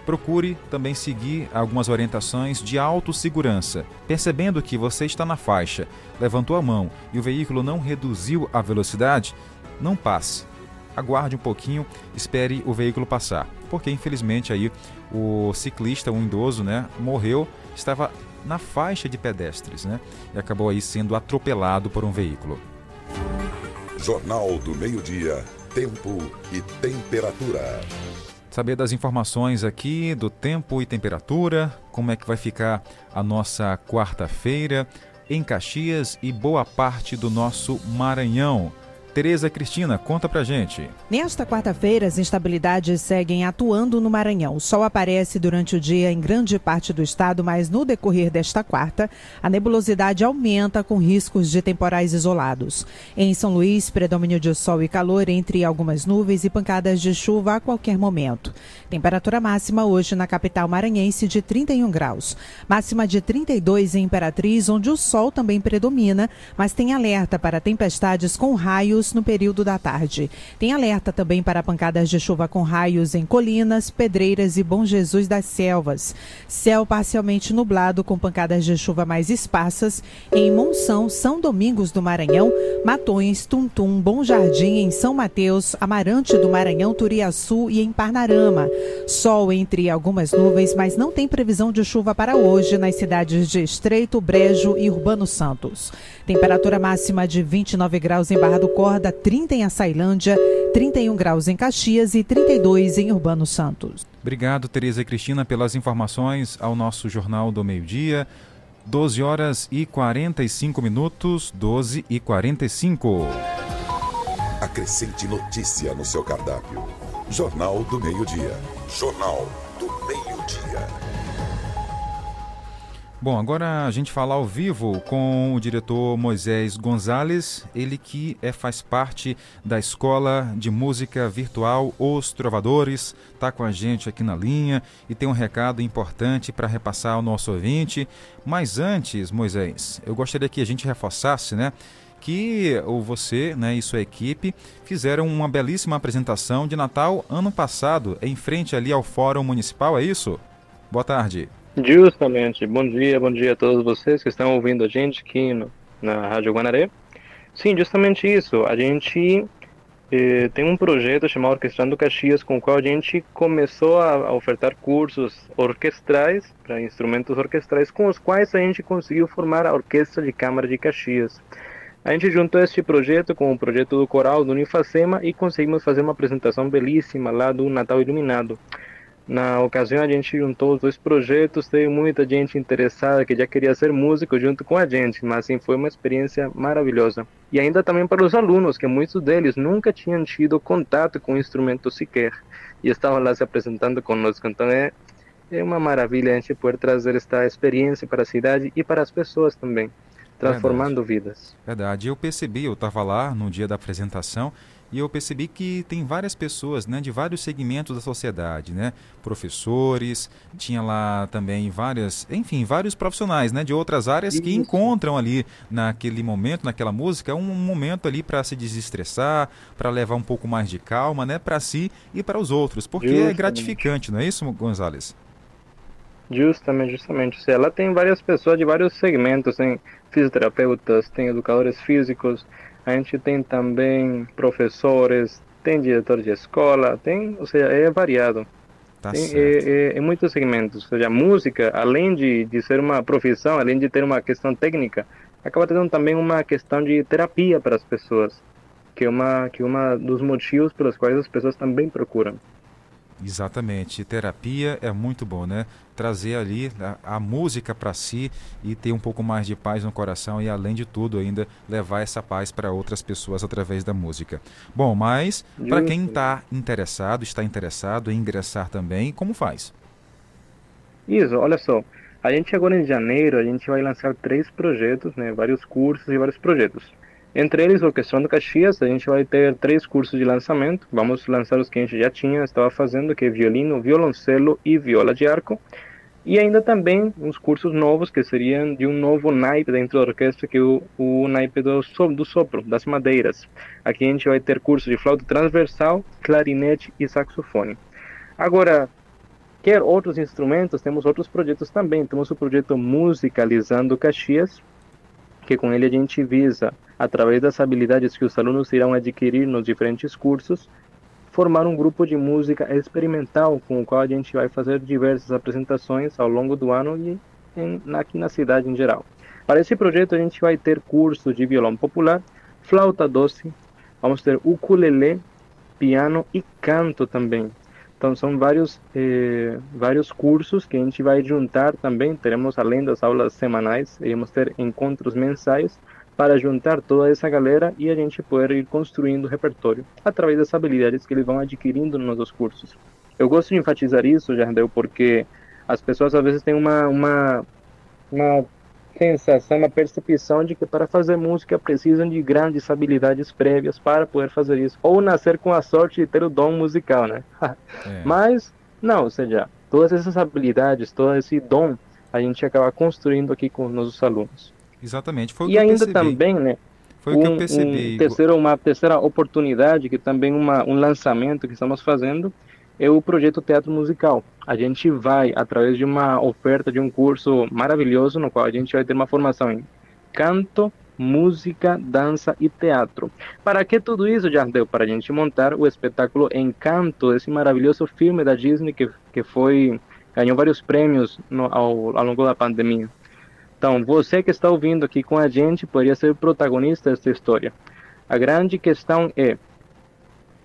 procure também seguir algumas orientações de autossegurança. Percebendo que você está na faixa, levantou a mão e o veículo não reduziu a velocidade, não passe. Aguarde um pouquinho, espere o veículo passar, porque infelizmente aí o ciclista, um idoso, né, morreu, estava na faixa de pedestres, né, e acabou aí sendo atropelado por um veículo. Jornal do Meio-Dia. Tempo e temperatura. Saber das informações aqui do tempo e temperatura, como é que vai ficar a nossa quarta-feira em Caxias e boa parte do nosso Maranhão. Tereza Cristina, conta pra gente. Nesta quarta-feira, as instabilidades seguem atuando no Maranhão. O sol aparece durante o dia em grande parte do estado, mas no decorrer desta quarta, a nebulosidade aumenta com riscos de temporais isolados. Em São Luís, predomínio de sol e calor entre algumas nuvens e pancadas de chuva a qualquer momento. Temperatura máxima hoje na capital maranhense de 31 graus. Máxima de 32 em Imperatriz, onde o sol também predomina, mas tem alerta para tempestades com raios no período da tarde. Tem alerta também para pancadas de chuva com raios em Colinas, Pedreiras e Bom Jesus das Selvas. Céu parcialmente nublado com pancadas de chuva mais esparsas em Monção, São Domingos do Maranhão, Matões, Tuntum, Bom Jardim em São Mateus, Amarante do Maranhão, Turiaçu e em Parnarama. Sol entre algumas nuvens, mas não tem previsão de chuva para hoje nas cidades de Estreito, Brejo e Urbano Santos. Temperatura máxima de 29 graus em Barra do Corda, 30 em Açailândia, 31 graus em Caxias e 32 em Urbano Santos. Obrigado, Tereza e Cristina, pelas informações ao nosso Jornal do Meio-Dia. 12 horas e 45 minutos, 12 e 45. Acrescente notícia no seu cardápio. Jornal do Meio-Dia. Jornal do Meio-Dia. Bom, agora a gente fala ao vivo com o diretor Moisés Gonzalez, ele que é, faz parte da Escola de Música Virtual Os Trovadores, está com a gente aqui na linha e tem um recado importante para repassar ao nosso ouvinte. Mas antes, Moisés, eu gostaria que a gente reforçasse, né? que você né, e sua equipe fizeram uma belíssima apresentação de Natal ano passado, em frente ali ao Fórum Municipal, é isso? Boa tarde. Justamente. Bom dia, bom dia a todos vocês que estão ouvindo a gente aqui no, na Rádio Guanaré. Sim, justamente isso. A gente eh, tem um projeto chamado Orquestrando Caxias, com o qual a gente começou a, a ofertar cursos orquestrais para instrumentos orquestrais, com os quais a gente conseguiu formar a Orquestra de Câmara de Caxias. A gente juntou este projeto com o projeto do coral do Unifacema e conseguimos fazer uma apresentação belíssima lá do Natal Iluminado. Na ocasião a gente juntou os dois projetos, teve muita gente interessada que já queria ser músico junto com a gente, mas assim foi uma experiência maravilhosa. E ainda também para os alunos, que muitos deles nunca tinham tido contato com o instrumento sequer e estavam lá se apresentando conosco. Então é, é uma maravilha a gente poder trazer esta experiência para a cidade e para as pessoas também, transformando vidas. Verdade. Eu percebi, eu estava lá no dia da apresentação e eu percebi que tem várias pessoas, né, de vários segmentos da sociedade, né, professores, tinha lá também várias, enfim, vários profissionais, né, de outras áreas que encontram ali naquele momento, naquela música, um momento ali para se desestressar, para levar um pouco mais de calma, né, para si e para os outros, porque é Justamente. gratificante, não é isso, Gonzales? Justamente, justamente. Ela tem várias pessoas de vários segmentos, tem fisioterapeutas, tem educadores físicos, a gente tem também professores, tem diretor de escola, tem, ou seja, é variado. Tá tem, é, é, é muitos segmentos. Ou seja, a música, além de, de ser uma profissão, além de ter uma questão técnica, acaba tendo também uma questão de terapia para as pessoas, que é uma que é uma dos motivos pelos quais as pessoas também procuram. Exatamente. Terapia é muito bom, né? Trazer ali a, a música para si e ter um pouco mais de paz no coração e, além de tudo, ainda levar essa paz para outras pessoas através da música. Bom, mas para quem está interessado, está interessado em ingressar também, como faz? Isso, olha só. A gente agora em janeiro, a gente vai lançar três projetos, né? Vários cursos e vários projetos. Entre eles, Orquestrando Caxias, a gente vai ter três cursos de lançamento. Vamos lançar os que a gente já tinha, estava fazendo, que é violino, violoncelo e viola de arco. E ainda também uns cursos novos, que seriam de um novo naipe dentro da orquestra, que é o, o naipe do, do sopro, das madeiras. Aqui a gente vai ter curso de flauta transversal, clarinete e saxofone. Agora, quer outros instrumentos, temos outros projetos também. Temos o projeto Musicalizando Caxias, que com ele a gente visa, através das habilidades que os alunos irão adquirir nos diferentes cursos, formar um grupo de música experimental com o qual a gente vai fazer diversas apresentações ao longo do ano e em, aqui na cidade em geral. Para esse projeto a gente vai ter curso de violão popular, flauta doce, vamos ter ukulele, piano e canto também. Então são vários eh, vários cursos que a gente vai juntar também. Teremos além das aulas semanais, iremos ter encontros mensais para juntar toda essa galera e a gente poder ir construindo o repertório através das habilidades que eles vão adquirindo nos nossos cursos. Eu gosto de enfatizar isso, Jardel, porque as pessoas às vezes têm uma uma uma sensação, uma percepção de que para fazer música precisam de grandes habilidades prévias para poder fazer isso, ou nascer com a sorte de ter o dom musical, né? Mas não, ou seja, todas essas habilidades, todo esse dom, a gente acaba construindo aqui com os nossos alunos. Exatamente, foi o e que eu ainda também, né? Foi o que eu um- percebi. Um terceiro, uma terceira oportunidade, que também uma, um lançamento que estamos fazendo, é o projeto Teatro Musical. A gente vai, através de uma oferta de um curso maravilhoso, no qual a gente vai ter uma formação em canto, música, dança e teatro. Para que tudo isso, Jardel? Para a gente montar o espetáculo Encanto, esse maravilhoso filme da Disney que, que foi ganhou vários prêmios no, ao, ao longo da pandemia. Então, você que está ouvindo aqui com a gente poderia ser o protagonista desta história. A grande questão é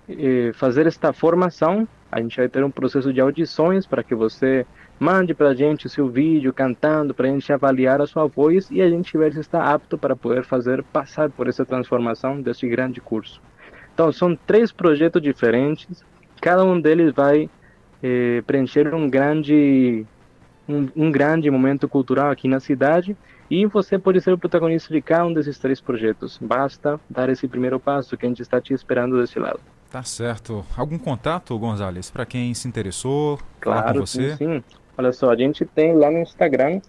eh, fazer esta formação. A gente vai ter um processo de audições para que você mande para a gente o seu vídeo cantando, para a gente avaliar a sua voz e a gente ver se está apto para poder fazer passar por essa transformação deste grande curso. Então, são três projetos diferentes. Cada um deles vai eh, preencher um grande um, um grande momento cultural aqui na cidade e você pode ser o protagonista de cada um desses três projetos. Basta dar esse primeiro passo que a gente está te esperando desse lado. Tá certo. Algum contato, Gonzales, para quem se interessou, Claro, você? sim, sim. Olha só, a gente tem lá no Instagram,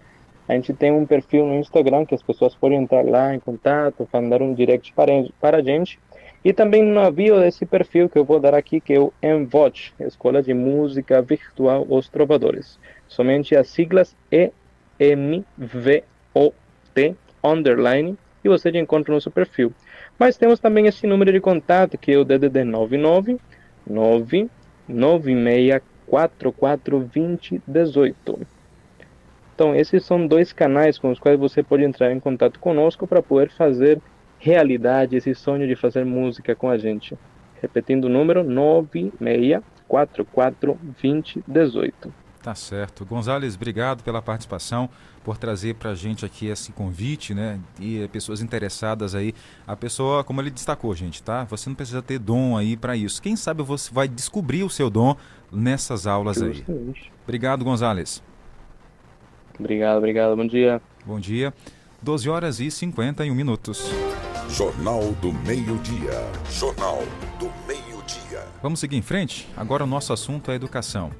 a gente tem um perfil no Instagram que as pessoas podem entrar lá em contato, mandar um direct para, para a gente. E também no bio desse perfil que eu vou dar aqui, que é o MVOT, Escola de Música Virtual Os Trovadores. Somente as siglas E-M-V-O-T, underline, e você já encontra o nosso perfil. Mas temos também esse número de contato, que é o DDD 99 996 44 20 18. Então, esses são dois canais com os quais você pode entrar em contato conosco para poder fazer realidade esse sonho de fazer música com a gente. Repetindo o número 96 44 20 18. Tá certo. Gonzales, obrigado pela participação, por trazer para a gente aqui esse convite, né? E pessoas interessadas aí. A pessoa, como ele destacou, gente, tá? Você não precisa ter dom aí para isso. Quem sabe você vai descobrir o seu dom nessas aulas aí. Justamente. Obrigado, Gonzales. Obrigado, obrigado. Bom dia. Bom dia. 12 horas e 51 minutos. Jornal do Meio-Dia. Jornal do Meio-Dia. Vamos seguir em frente? Agora o nosso assunto é educação.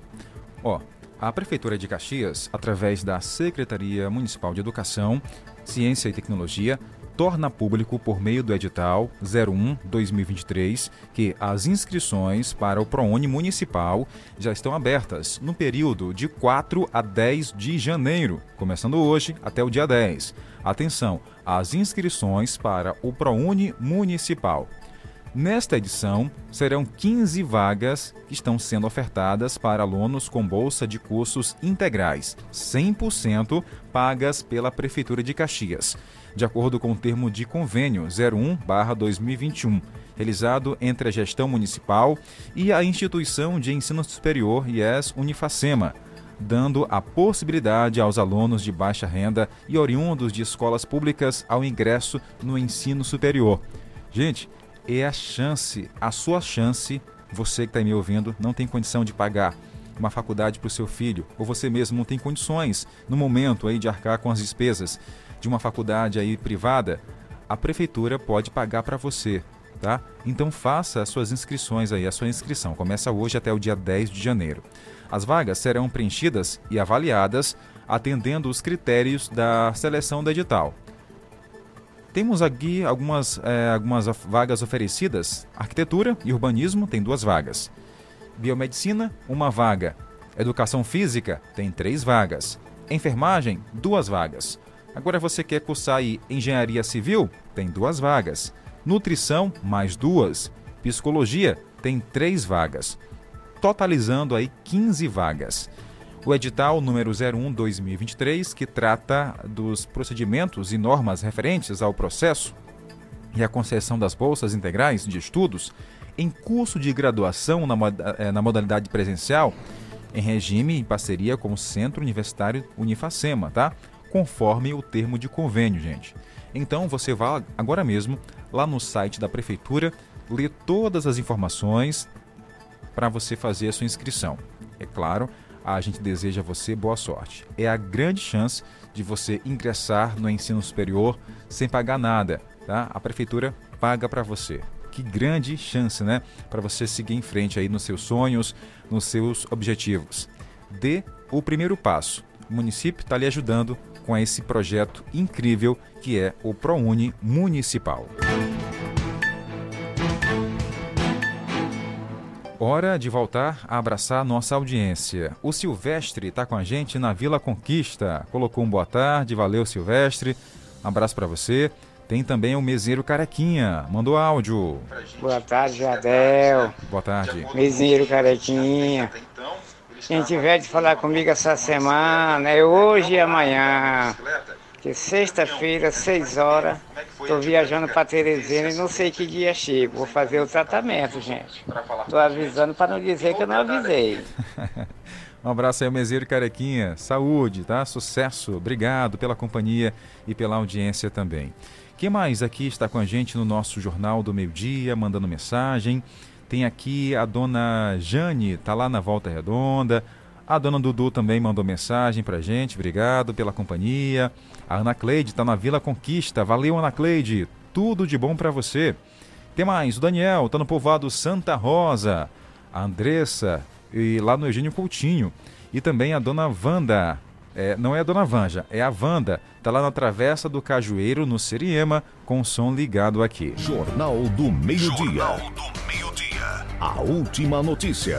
Ó, a Prefeitura de Caxias, através da Secretaria Municipal de Educação, Ciência e Tecnologia, torna público por meio do edital 01-2023 que as inscrições para o ProUni Municipal já estão abertas no período de 4 a 10 de janeiro, começando hoje até o dia 10. Atenção, as inscrições para o ProUni Municipal. Nesta edição, serão 15 vagas que estão sendo ofertadas para alunos com bolsa de cursos integrais, 100% pagas pela Prefeitura de Caxias, de acordo com o termo de convênio 01/2021, realizado entre a gestão municipal e a instituição de ensino superior IES Unifacema, dando a possibilidade aos alunos de baixa renda e oriundos de escolas públicas ao ingresso no ensino superior. Gente, é a chance, a sua chance, você que está me ouvindo, não tem condição de pagar uma faculdade para o seu filho, ou você mesmo não tem condições no momento aí de arcar com as despesas de uma faculdade aí privada, a prefeitura pode pagar para você, tá? Então faça as suas inscrições aí, a sua inscrição começa hoje até o dia 10 de janeiro. As vagas serão preenchidas e avaliadas atendendo os critérios da seleção do edital. Temos aqui algumas, eh, algumas vagas oferecidas. Arquitetura e urbanismo tem duas vagas. Biomedicina, uma vaga. Educação física tem três vagas. Enfermagem, duas vagas. Agora você quer cursar aí engenharia civil? Tem duas vagas. Nutrição, mais duas. Psicologia, tem três vagas. Totalizando aí 15 vagas. O edital número 01-2023, que trata dos procedimentos e normas referentes ao processo e à concessão das bolsas integrais de estudos em curso de graduação na, eh, na modalidade presencial, em regime em parceria com o Centro Universitário Unifacema, tá? Conforme o termo de convênio, gente. Então você vá agora mesmo lá no site da prefeitura, ler todas as informações para você fazer a sua inscrição. É claro, a gente deseja a você boa sorte. É a grande chance de você ingressar no ensino superior sem pagar nada, tá? A prefeitura paga para você. Que grande chance, né? Para você seguir em frente aí nos seus sonhos, nos seus objetivos. Dê o primeiro passo. O município está lhe ajudando com esse projeto incrível que é o ProUni Municipal. Hora de voltar a abraçar nossa audiência. O Silvestre está com a gente na Vila Conquista. Colocou um boa tarde, valeu Silvestre. Um abraço para você. Tem também o Meseiro Carequinha, mandou áudio. Boa tarde, Jadel. Boa tarde. Meseiro Carequinha. Quem tiver de falar comigo essa semana é hoje e amanhã. Que sexta-feira, seis horas, estou viajando para Teresina e não sei que dia chego. Vou fazer o tratamento, gente. Estou avisando para não dizer que eu não avisei. Um abraço aí ao Carequinha. Saúde, tá? Sucesso. Obrigado pela companhia e pela audiência também. Quem mais aqui está com a gente no nosso Jornal do Meio Dia, mandando mensagem? Tem aqui a dona Jane, tá lá na Volta Redonda. A dona Dudu também mandou mensagem pra gente. Obrigado pela companhia. A Ana Cleide tá na Vila Conquista. Valeu, Ana Cleide. Tudo de bom pra você. Tem mais, o Daniel tá no povoado Santa Rosa. A Andressa e lá no Eugênio Coutinho. E também a dona Wanda. É, não é a dona Vanja, é a Wanda. Tá lá na Travessa do Cajueiro, no Seriema, com o som ligado aqui. Jornal do Meio-Dia. A última notícia.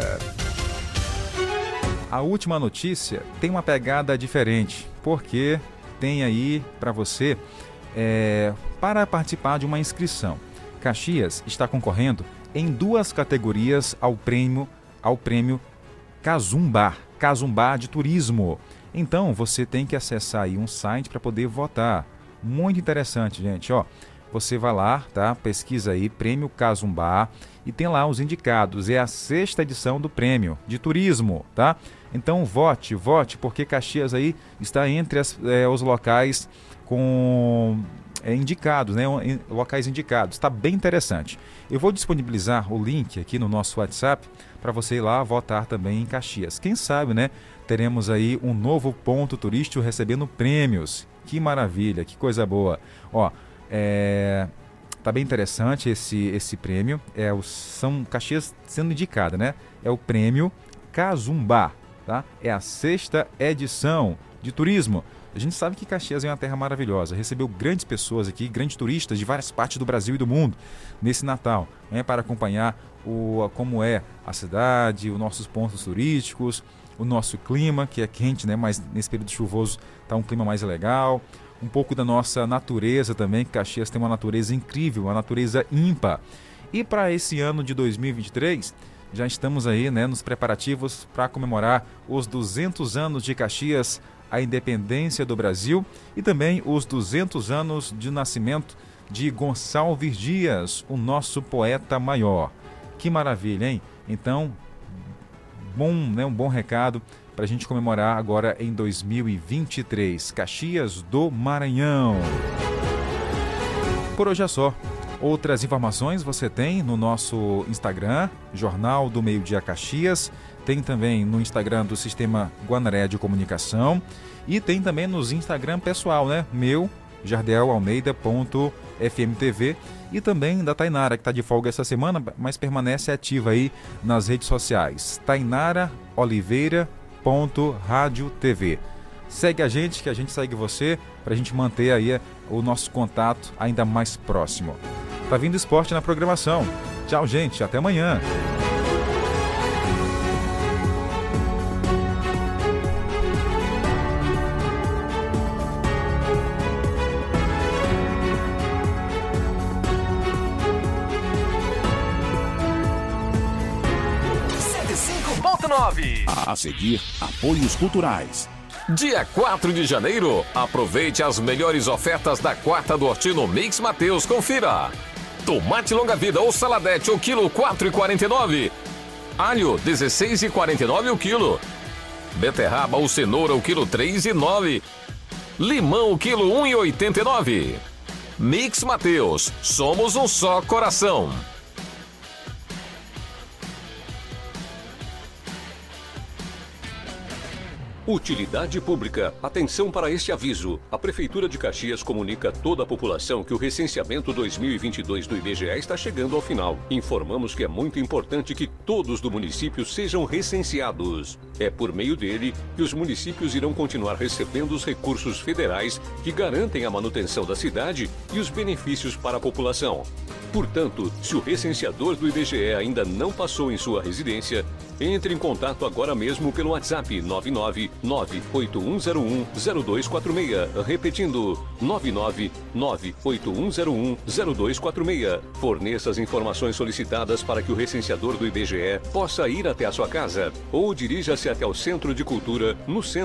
A última notícia tem uma pegada diferente, porque tem aí para você é, para participar de uma inscrição. Caxias está concorrendo em duas categorias ao prêmio ao prêmio Casumbar, Casumbar de Turismo. Então você tem que acessar aí um site para poder votar. Muito interessante, gente, ó. Você vai lá, tá? Pesquisa aí, Prêmio Casumbá, e tem lá os indicados. É a sexta edição do prêmio de turismo, tá? Então vote, vote, porque Caxias aí está entre as, eh, os locais com é, indicados, né? Locais indicados. Está bem interessante. Eu vou disponibilizar o link aqui no nosso WhatsApp para você ir lá votar também em Caxias. Quem sabe, né? Teremos aí um novo ponto turístico recebendo prêmios. Que maravilha, que coisa boa. Ó, é, tá bem interessante esse esse prêmio. É o São Caxias sendo indicada, né? É o prêmio Cazumbá, tá? É a sexta edição de turismo. A gente sabe que Caxias é uma terra maravilhosa, recebeu grandes pessoas aqui, grandes turistas de várias partes do Brasil e do mundo nesse Natal, né, para acompanhar o, como é a cidade, os nossos pontos turísticos, o nosso clima, que é quente, né, mas nesse período chuvoso está um clima mais legal, um pouco da nossa natureza também, Caxias tem uma natureza incrível, uma natureza ímpar. E para esse ano de 2023, já estamos aí né, nos preparativos para comemorar os 200 anos de Caxias, a independência do Brasil e também os 200 anos de nascimento de Gonçalves Dias, o nosso poeta maior. Que maravilha, hein? Então, bom, né, um bom recado para a gente comemorar agora em 2023. Caxias do Maranhão. Por hoje é só. Outras informações você tem no nosso Instagram, Jornal do Meio Dia Caxias. Tem também no Instagram do Sistema Guanaré de Comunicação. E tem também nos Instagram pessoal, né? Meu, jardelalmeida.fmtv e também da Tainara, que está de folga essa semana, mas permanece ativa aí nas redes sociais. Tainara Oliveira Rádio TV. Segue a gente, que a gente segue você, para a gente manter aí o nosso contato ainda mais próximo. Tá vindo esporte na programação. Tchau, gente. Até amanhã. A seguir, apoios culturais. Dia 4 de janeiro, aproveite as melhores ofertas da quarta do Hortino Mix Mateus. Confira. Tomate longa vida ou saladete o quilo 4,49. Alho 16,49 o quilo. Beterraba ou cenoura o quilo 3,9. Limão o quilo 1,89. Mix Mateus, somos um só coração. Utilidade pública. Atenção para este aviso. A Prefeitura de Caxias comunica a toda a população que o recenseamento 2022 do IBGE está chegando ao final. Informamos que é muito importante que todos do município sejam recenseados. É por meio dele que os municípios irão continuar recebendo os recursos federais que garantem a manutenção da cidade e os benefícios para a população. Portanto, se o recenseador do IBGE ainda não passou em sua residência, entre em contato agora mesmo pelo WhatsApp 99981010246. Repetindo, 99981010246. Forneça as informações solicitadas para que o recenseador do IBGE possa ir até a sua casa ou dirija-se até o Centro de Cultura no centro